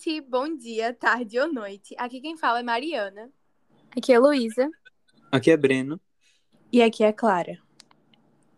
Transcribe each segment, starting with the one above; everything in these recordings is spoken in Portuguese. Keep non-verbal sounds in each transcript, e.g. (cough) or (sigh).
Gente! Bom dia, tarde ou noite. Aqui quem fala é Mariana. Aqui é Luísa. Aqui é Breno. E aqui é Clara.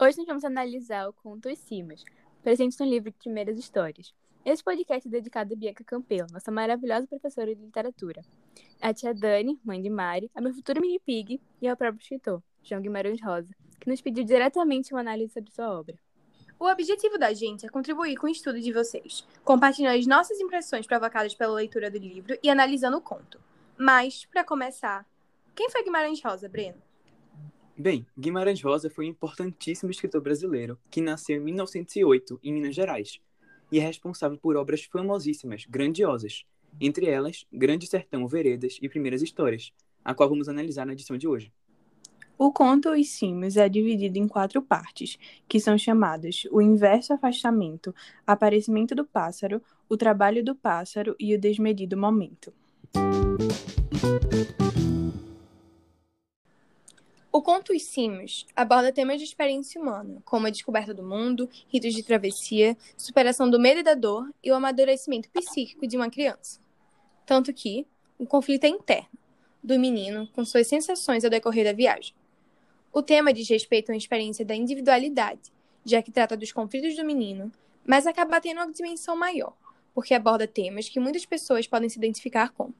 Hoje nós vamos analisar o conto Os Simas, presente no livro de Primeiras Histórias. Esse podcast é dedicado a Bianca Campelo, nossa maravilhosa professora de literatura. A tia Dani, mãe de Mari, a minha futura mini pig e ao próprio escritor, João Guimarães Rosa, que nos pediu diretamente uma análise sobre sua obra. O objetivo da gente é contribuir com o estudo de vocês, compartilhando as nossas impressões provocadas pela leitura do livro e analisando o conto. Mas, para começar, quem foi Guimarães Rosa, Breno? Bem, Guimarães Rosa foi um importantíssimo escritor brasileiro que nasceu em 1908 em Minas Gerais e é responsável por obras famosíssimas, grandiosas, entre elas Grande Sertão Veredas e Primeiras Histórias, a qual vamos analisar na edição de hoje. O conto Os Cimos é dividido em quatro partes, que são chamadas o inverso afastamento, aparecimento do pássaro, o trabalho do pássaro e o desmedido momento. O conto Os Cimos aborda temas de experiência humana, como a descoberta do mundo, ritos de travessia, superação do medo e da dor e o amadurecimento psíquico de uma criança. Tanto que o conflito é interno, do menino com suas sensações ao decorrer da viagem. O tema diz respeito uma experiência da individualidade, já que trata dos conflitos do menino, mas acaba tendo uma dimensão maior, porque aborda temas que muitas pessoas podem se identificar com.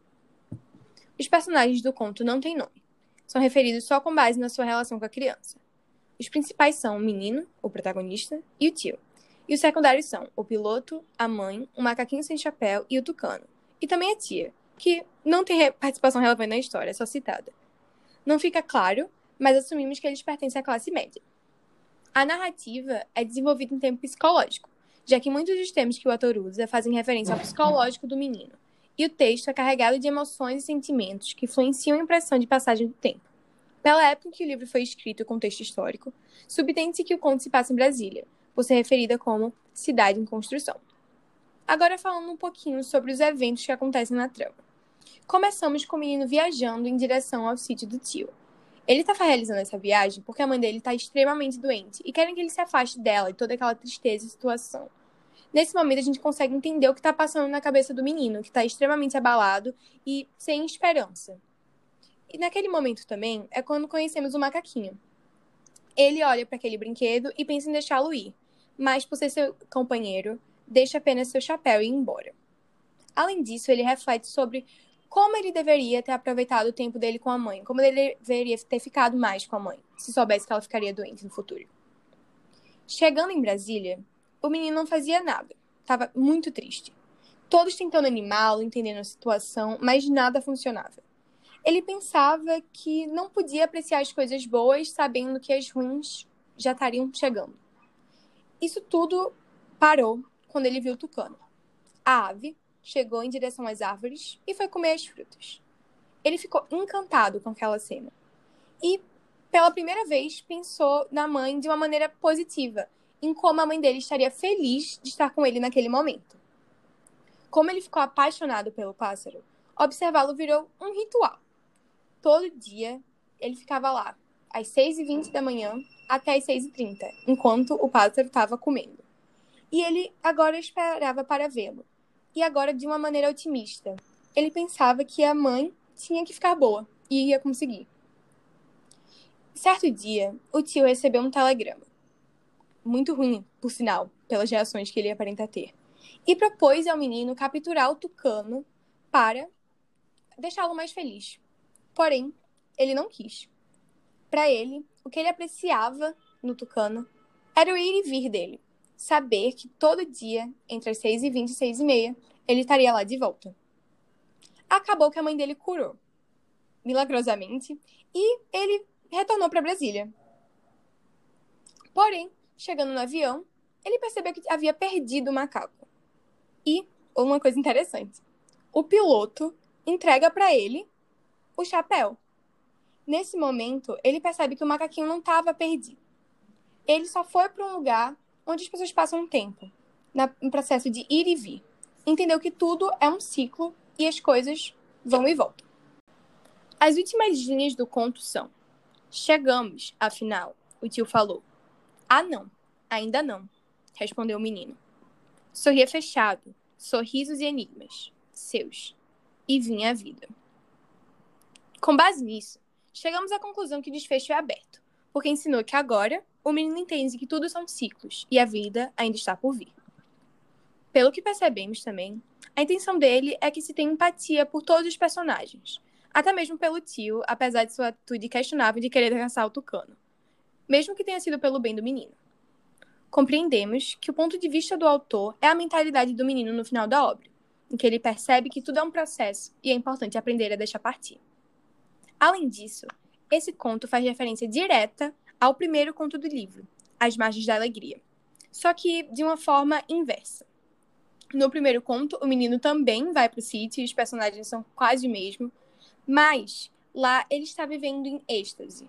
Os personagens do conto não têm nome. São referidos só com base na sua relação com a criança. Os principais são o menino, o protagonista, e o tio. E os secundários são o piloto, a mãe, o macaquinho sem chapéu e o tucano. E também a tia, que não tem participação relevante na história, é só citada. Não fica claro mas assumimos que eles pertencem à classe média. A narrativa é desenvolvida em tempo psicológico, já que muitos dos temas que o autor usa fazem referência ao psicológico do menino, e o texto é carregado de emoções e sentimentos que influenciam a impressão de passagem do tempo. Pela época em que o livro foi escrito o contexto histórico, subtende-se que o conto se passa em Brasília, por ser referida como cidade em construção. Agora falando um pouquinho sobre os eventos que acontecem na trama. Começamos com o menino viajando em direção ao sítio do tio, ele estava realizando essa viagem porque a mãe dele está extremamente doente e querem que ele se afaste dela e toda aquela tristeza e situação. Nesse momento, a gente consegue entender o que está passando na cabeça do menino, que está extremamente abalado e sem esperança. E naquele momento também é quando conhecemos o macaquinho. Ele olha para aquele brinquedo e pensa em deixá-lo ir, mas por ser seu companheiro, deixa apenas seu chapéu e ir embora. Além disso, ele reflete sobre como ele deveria ter aproveitado o tempo dele com a mãe, como ele deveria ter ficado mais com a mãe, se soubesse que ela ficaria doente no futuro. Chegando em Brasília, o menino não fazia nada, estava muito triste. Todos tentando animá-lo, entendendo a situação, mas nada funcionava. Ele pensava que não podia apreciar as coisas boas sabendo que as ruins já estariam chegando. Isso tudo parou quando ele viu o tucano. A ave chegou em direção às árvores e foi comer as frutas. Ele ficou encantado com aquela cena. E, pela primeira vez, pensou na mãe de uma maneira positiva, em como a mãe dele estaria feliz de estar com ele naquele momento. Como ele ficou apaixonado pelo pássaro, observá-lo virou um ritual. Todo dia ele ficava lá, às 6h20 da manhã até às 6h30, enquanto o pássaro estava comendo. E ele agora esperava para vê-lo e agora de uma maneira otimista. Ele pensava que a mãe tinha que ficar boa e ia conseguir. Certo dia, o tio recebeu um telegrama. Muito ruim, por sinal, pelas reações que ele aparenta ter. E propôs ao menino capturar o tucano para deixá-lo mais feliz. Porém, ele não quis. Para ele, o que ele apreciava no tucano era o ir e vir dele saber que todo dia, entre as 6 e 20 e 6 e meia, ele estaria lá de volta. Acabou que a mãe dele curou, milagrosamente, e ele retornou para Brasília. Porém, chegando no avião, ele percebeu que havia perdido o macaco. E, uma coisa interessante, o piloto entrega para ele o chapéu. Nesse momento, ele percebe que o macaquinho não estava perdido. Ele só foi para um lugar onde as pessoas passam um tempo, no processo de ir e vir. Entendeu que tudo é um ciclo e as coisas vão e voltam. As últimas linhas do conto são: Chegamos, afinal, o tio falou. Ah, não, ainda não, respondeu o menino. Sorria fechado, sorrisos e enigmas, seus, e vinha a vida. Com base nisso, chegamos à conclusão que o desfecho é aberto, porque ensinou que agora o menino entende que tudo são ciclos e a vida ainda está por vir. Pelo que percebemos também, a intenção dele é que se tenha empatia por todos os personagens, até mesmo pelo tio, apesar de sua atitude questionável de querer caçar o tucano, mesmo que tenha sido pelo bem do menino. Compreendemos que o ponto de vista do autor é a mentalidade do menino no final da obra, em que ele percebe que tudo é um processo e é importante aprender a deixar partir. Além disso, esse conto faz referência direta ao primeiro conto do livro, As Margens da Alegria, só que de uma forma inversa. No primeiro conto, o menino também vai para o sítio e os personagens são quase o mesmo, mas lá ele está vivendo em êxtase,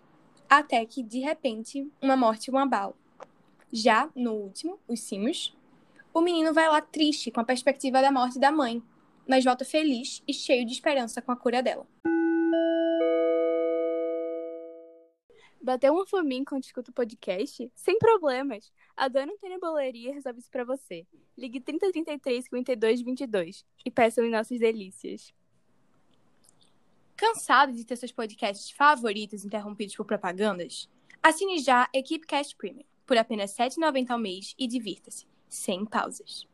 até que, de repente, uma morte o abala. Já no último, Os Simos, o menino vai lá triste com a perspectiva da morte da mãe, mas volta feliz e cheio de esperança com a cura dela. Bateu uma fominha enquanto escuta o podcast? Sem problemas! A Dona Antônia Boleria resolve isso pra você. Ligue 3033 52 22 e peça em nossas delícias. Cansado de ter seus podcasts favoritos interrompidos por propagandas? Assine já Equipe Cast Premium por apenas R$ 7,90 ao mês e divirta-se, sem pausas.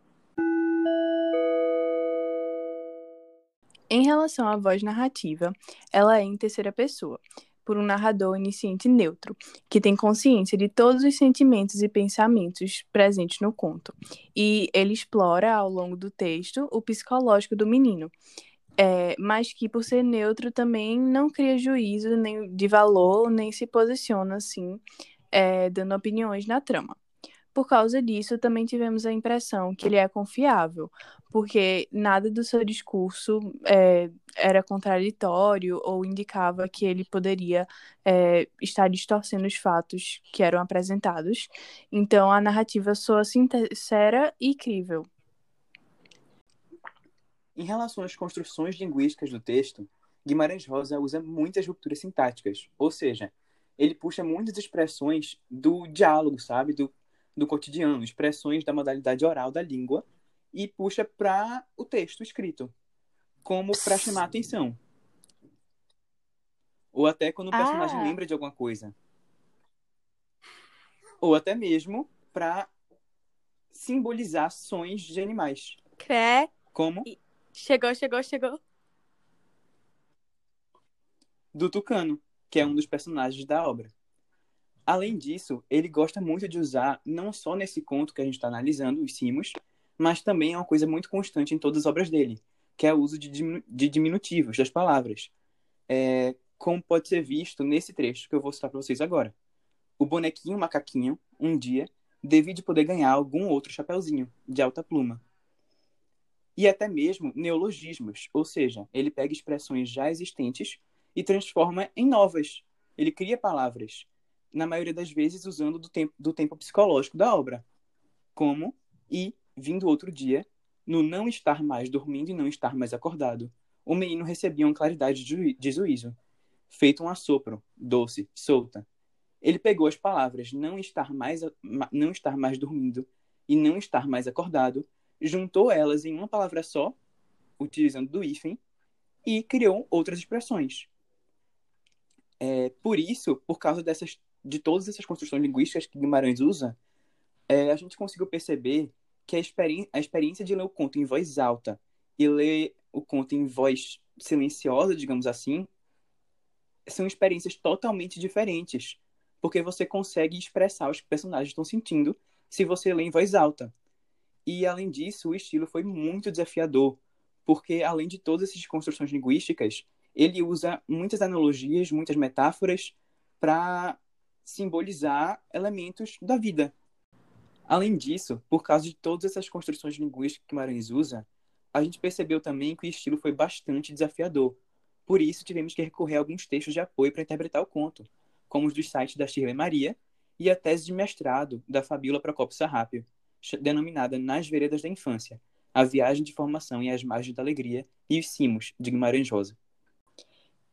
Em relação à voz narrativa, ela é em terceira pessoa, por um narrador onisciente neutro, que tem consciência de todos os sentimentos e pensamentos presentes no conto. E ele explora, ao longo do texto, o psicológico do menino, é, mas que, por ser neutro, também não cria juízo nem de valor, nem se posiciona assim, é, dando opiniões na trama. Por causa disso, também tivemos a impressão que ele é confiável, porque nada do seu discurso é, era contraditório ou indicava que ele poderia é, estar distorcendo os fatos que eram apresentados. Então, a narrativa soa sincera e crível. Em relação às construções linguísticas do texto, Guimarães Rosa usa muitas rupturas sintáticas, ou seja, ele puxa muitas expressões do diálogo, sabe, do, do cotidiano, expressões da modalidade oral da língua, e puxa para o texto escrito, como para chamar a atenção. Ou até quando o personagem ah. lembra de alguma coisa. Ou até mesmo para simbolizar ações de animais. Cré. Como? Chegou, chegou, chegou. Do Tucano, que é um dos personagens da obra. Além disso, ele gosta muito de usar, não só nesse conto que a gente está analisando, os Simos, mas também é uma coisa muito constante em todas as obras dele, que é o uso de, de diminutivos das palavras. É, como pode ser visto nesse trecho que eu vou citar para vocês agora. O bonequinho macaquinho, um dia, devia de poder ganhar algum outro chapeuzinho, de alta pluma e até mesmo neologismos, ou seja, ele pega expressões já existentes e transforma em novas. Ele cria palavras, na maioria das vezes usando do tempo, do tempo psicológico da obra, como e vindo outro dia, no não estar mais dormindo e não estar mais acordado, o menino recebia uma claridade de juízo, feito um assopro, doce, solta. Ele pegou as palavras não estar mais não estar mais dormindo e não estar mais acordado juntou elas em uma palavra só, utilizando do hífen, e criou outras expressões. É, por isso, por causa dessas, de todas essas construções linguísticas que Guimarães usa, é, a gente conseguiu perceber que a, a experiência de ler o conto em voz alta e ler o conto em voz silenciosa, digamos assim, são experiências totalmente diferentes, porque você consegue expressar os que personagens estão sentindo se você lê em voz alta. E, além disso, o estilo foi muito desafiador, porque, além de todas essas construções linguísticas, ele usa muitas analogias, muitas metáforas para simbolizar elementos da vida. Além disso, por causa de todas essas construções linguísticas que Maranhães usa, a gente percebeu também que o estilo foi bastante desafiador. Por isso, tivemos que recorrer a alguns textos de apoio para interpretar o conto, como os dos sites da Shirley Maria e a tese de mestrado da Fabíola Procopio Sarrápio denominada Nas Veredas da Infância, A Viagem de Formação e as Margens da Alegria e os Cimos, de Guimarães Rosa.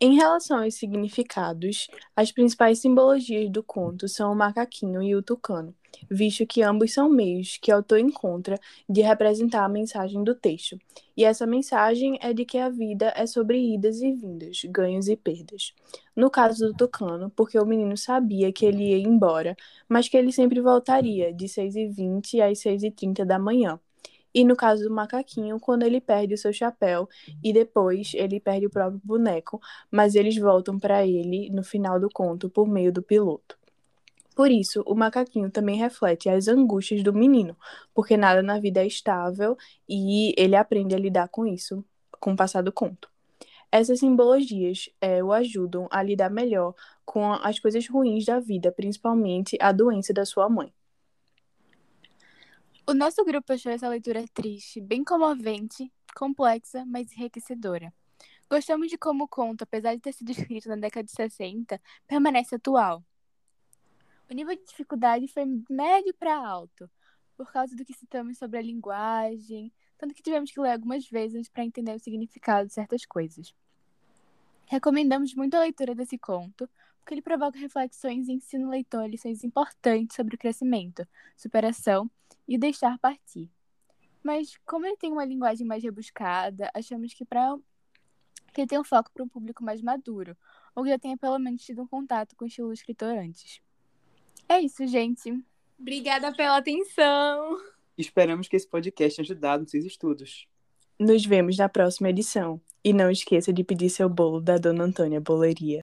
Em relação aos significados, as principais simbologias do conto são o macaquinho e o tucano, visto que ambos são meios que o autor encontra de representar a mensagem do texto. E essa mensagem é de que a vida é sobre idas e vindas, ganhos e perdas. No caso do Tucano, porque o menino sabia que ele ia embora, mas que ele sempre voltaria de 6h20 às 6h30 da manhã. E no caso do macaquinho, quando ele perde o seu chapéu e depois ele perde o próprio boneco, mas eles voltam para ele no final do conto por meio do piloto. Por isso, o macaquinho também reflete as angústias do menino, porque nada na vida é estável e ele aprende a lidar com isso com o passar do conto. Essas simbologias é, o ajudam a lidar melhor com as coisas ruins da vida, principalmente a doença da sua mãe. O nosso grupo achou essa leitura triste, bem comovente, complexa, mas enriquecedora. Gostamos de como o conto, apesar de ter sido (laughs) escrito na década de 60, permanece atual. O nível de dificuldade foi médio para alto, por causa do que citamos sobre a linguagem, tanto que tivemos que ler algumas vezes para entender o significado de certas coisas. Recomendamos muito a leitura desse conto, porque ele provoca reflexões e ensina o leitor lições importantes sobre o crescimento, superação e deixar partir. Mas como ele tem uma linguagem mais rebuscada, achamos que para que ele tem um foco para um público mais maduro, ou que já tenha pelo menos tido um contato com o estilo escritor antes. É isso, gente. Obrigada pela atenção. Esperamos que esse podcast tenha ajudado nos seus estudos. Nos vemos na próxima edição. E não esqueça de pedir seu bolo da Dona Antônia Boleria.